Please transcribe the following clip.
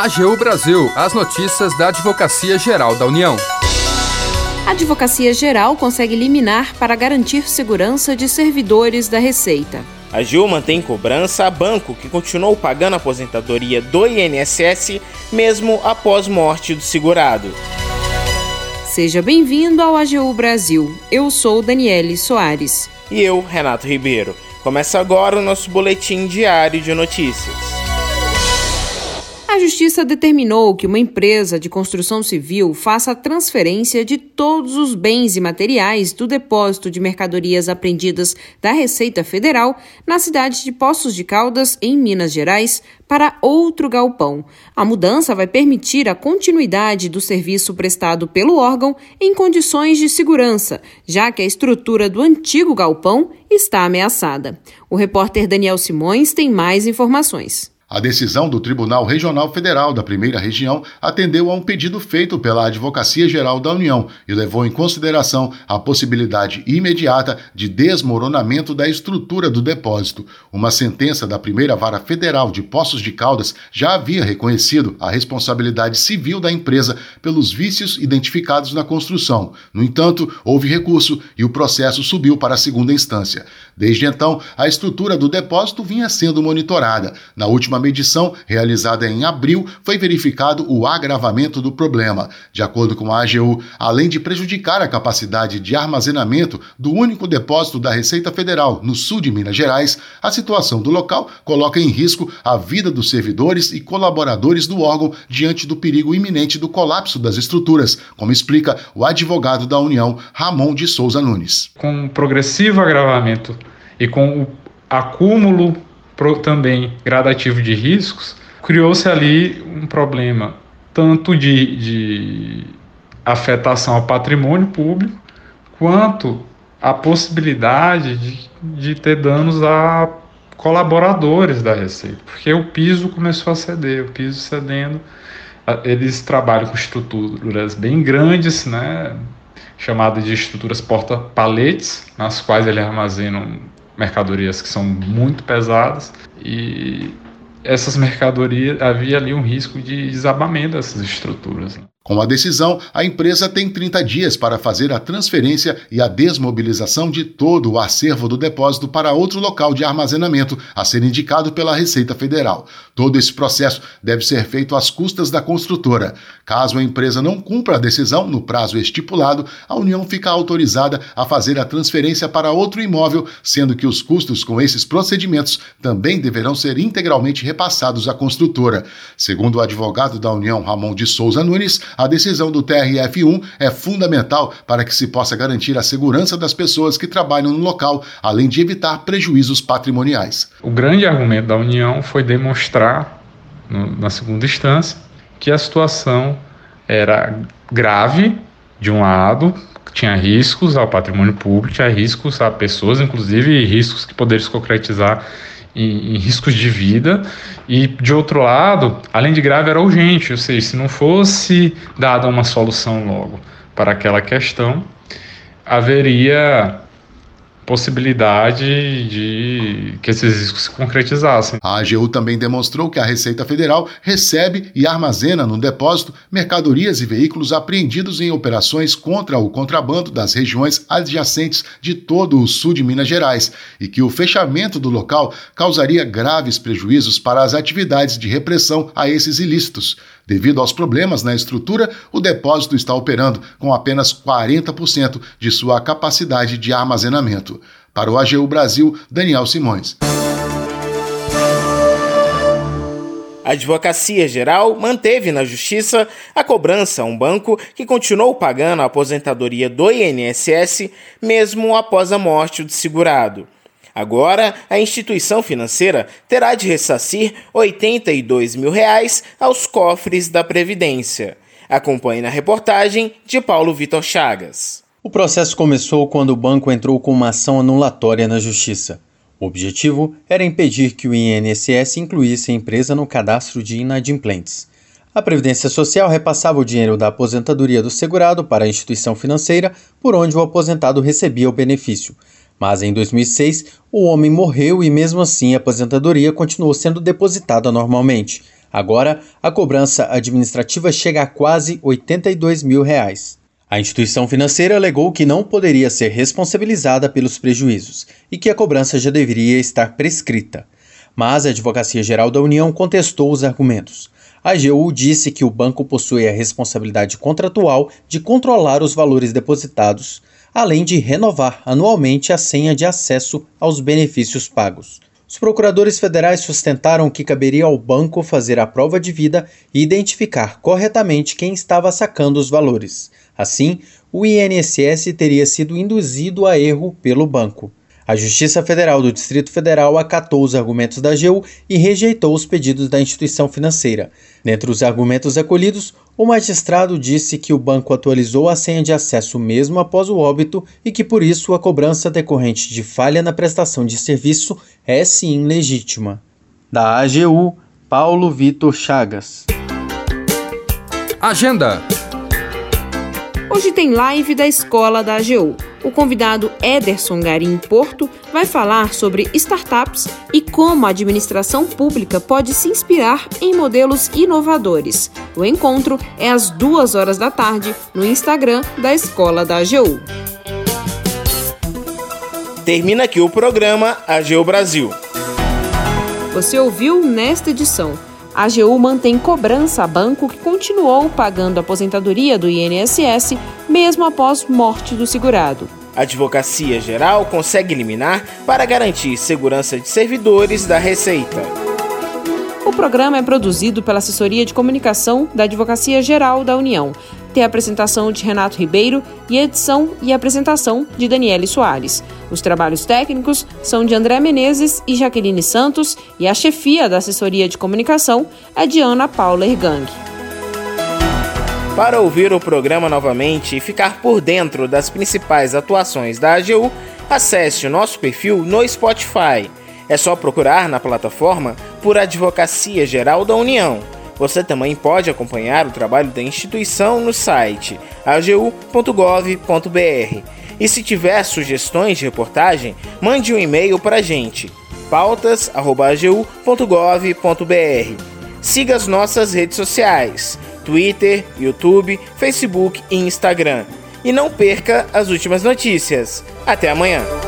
AGU Brasil, as notícias da Advocacia Geral da União. A Advocacia Geral consegue liminar para garantir segurança de servidores da Receita. A AGU mantém cobrança a banco que continuou pagando a aposentadoria do INSS mesmo após morte do segurado. Seja bem-vindo ao AGU Brasil. Eu sou Daniele Soares. E eu, Renato Ribeiro. Começa agora o nosso boletim diário de notícias. A Justiça determinou que uma empresa de construção civil faça a transferência de todos os bens e materiais do depósito de mercadorias apreendidas da Receita Federal na cidade de Poços de Caldas, em Minas Gerais, para outro galpão. A mudança vai permitir a continuidade do serviço prestado pelo órgão em condições de segurança, já que a estrutura do antigo galpão está ameaçada. O repórter Daniel Simões tem mais informações. A decisão do Tribunal Regional Federal da Primeira Região atendeu a um pedido feito pela Advocacia Geral da União e levou em consideração a possibilidade imediata de desmoronamento da estrutura do depósito. Uma sentença da Primeira Vara Federal de Poços de Caldas já havia reconhecido a responsabilidade civil da empresa pelos vícios identificados na construção. No entanto, houve recurso e o processo subiu para a segunda instância. Desde então, a estrutura do depósito vinha sendo monitorada. Na última última medição, realizada em abril, foi verificado o agravamento do problema. De acordo com a AGU, além de prejudicar a capacidade de armazenamento do único depósito da Receita Federal no sul de Minas Gerais, a situação do local coloca em risco a vida dos servidores e colaboradores do órgão diante do perigo iminente do colapso das estruturas, como explica o advogado da União, Ramon de Souza Nunes. Com o progressivo agravamento e com o acúmulo também gradativo de riscos, criou-se ali um problema tanto de, de afetação ao patrimônio público, quanto a possibilidade de, de ter danos a colaboradores da Receita, porque o piso começou a ceder, o piso cedendo, eles trabalham com estruturas bem grandes, né, chamadas de estruturas porta-paletes, nas quais eles armazenam mercadorias que são muito pesadas e essas mercadorias havia ali um risco de desabamento dessas estruturas. Né? Com a decisão, a empresa tem 30 dias para fazer a transferência e a desmobilização de todo o acervo do depósito para outro local de armazenamento a ser indicado pela Receita Federal. Todo esse processo deve ser feito às custas da construtora. Caso a empresa não cumpra a decisão no prazo estipulado, a União fica autorizada a fazer a transferência para outro imóvel, sendo que os custos com esses procedimentos também deverão ser integralmente repassados à construtora. Segundo o advogado da União, Ramon de Souza Nunes, a decisão do TRF1 é fundamental para que se possa garantir a segurança das pessoas que trabalham no local, além de evitar prejuízos patrimoniais. O grande argumento da União foi demonstrar, no, na segunda instância, que a situação era grave, de um lado, tinha riscos ao patrimônio público, tinha riscos a pessoas, inclusive riscos que poderiam se concretizar em, em, riscos de vida, e de outro lado, além de grave, era urgente, ou seja, se não fosse dada uma solução logo para aquela questão, haveria possibilidade de que esses riscos se concretizassem. A AGU também demonstrou que a Receita Federal recebe e armazena no depósito mercadorias e veículos apreendidos em operações contra o contrabando das regiões adjacentes de todo o sul de Minas Gerais e que o fechamento do local causaria graves prejuízos para as atividades de repressão a esses ilícitos. Devido aos problemas na estrutura, o depósito está operando com apenas 40% de sua capacidade de armazenamento. Para o AGU Brasil, Daniel Simões. A Advocacia Geral manteve na Justiça a cobrança a um banco que continuou pagando a aposentadoria do INSS mesmo após a morte do segurado. Agora, a instituição financeira terá de ressarcir 82 mil reais aos cofres da Previdência. Acompanhe na reportagem de Paulo Vitor Chagas. O processo começou quando o banco entrou com uma ação anulatória na Justiça. O objetivo era impedir que o INSS incluísse a empresa no cadastro de inadimplentes. A Previdência Social repassava o dinheiro da aposentadoria do segurado para a instituição financeira por onde o aposentado recebia o benefício. Mas em 2006, o homem morreu e, mesmo assim, a aposentadoria continuou sendo depositada normalmente. Agora, a cobrança administrativa chega a quase 82 mil reais. A instituição financeira alegou que não poderia ser responsabilizada pelos prejuízos e que a cobrança já deveria estar prescrita. Mas a Advocacia Geral da União contestou os argumentos. A AGU disse que o banco possui a responsabilidade contratual de controlar os valores depositados, além de renovar anualmente a senha de acesso aos benefícios pagos. Os procuradores federais sustentaram que caberia ao banco fazer a prova de vida e identificar corretamente quem estava sacando os valores. Assim, o INSS teria sido induzido a erro pelo banco. A Justiça Federal do Distrito Federal acatou os argumentos da AGU e rejeitou os pedidos da instituição financeira. Dentre os argumentos acolhidos, o magistrado disse que o banco atualizou a senha de acesso mesmo após o óbito e que por isso a cobrança decorrente de falha na prestação de serviço é sim legítima. Da AGU, Paulo Vitor Chagas. Agenda Hoje tem live da escola da AGU. O convidado Ederson Garim Porto vai falar sobre startups e como a administração pública pode se inspirar em modelos inovadores. O encontro é às duas horas da tarde no Instagram da Escola da AGU. Termina aqui o programa AGU Brasil. Você ouviu nesta edição a AGU mantém cobrança a banco que continuou pagando a aposentadoria do INSS mesmo após morte do segurado. A Advocacia Geral consegue eliminar para garantir segurança de servidores da Receita. O programa é produzido pela Assessoria de Comunicação da Advocacia Geral da União. Tem a apresentação de Renato Ribeiro e edição e apresentação de Daniele Soares. Os trabalhos técnicos são de André Menezes e Jaqueline Santos e a chefia da assessoria de comunicação é de Ana Paula Ergang. Para ouvir o programa novamente e ficar por dentro das principais atuações da AGU, acesse o nosso perfil no Spotify. É só procurar na plataforma por Advocacia Geral da União. Você também pode acompanhar o trabalho da instituição no site agu.gov.br e se tiver sugestões de reportagem, mande um e-mail para a gente, pautas.agu.gov.br. Siga as nossas redes sociais, Twitter, YouTube, Facebook e Instagram. E não perca as últimas notícias. Até amanhã!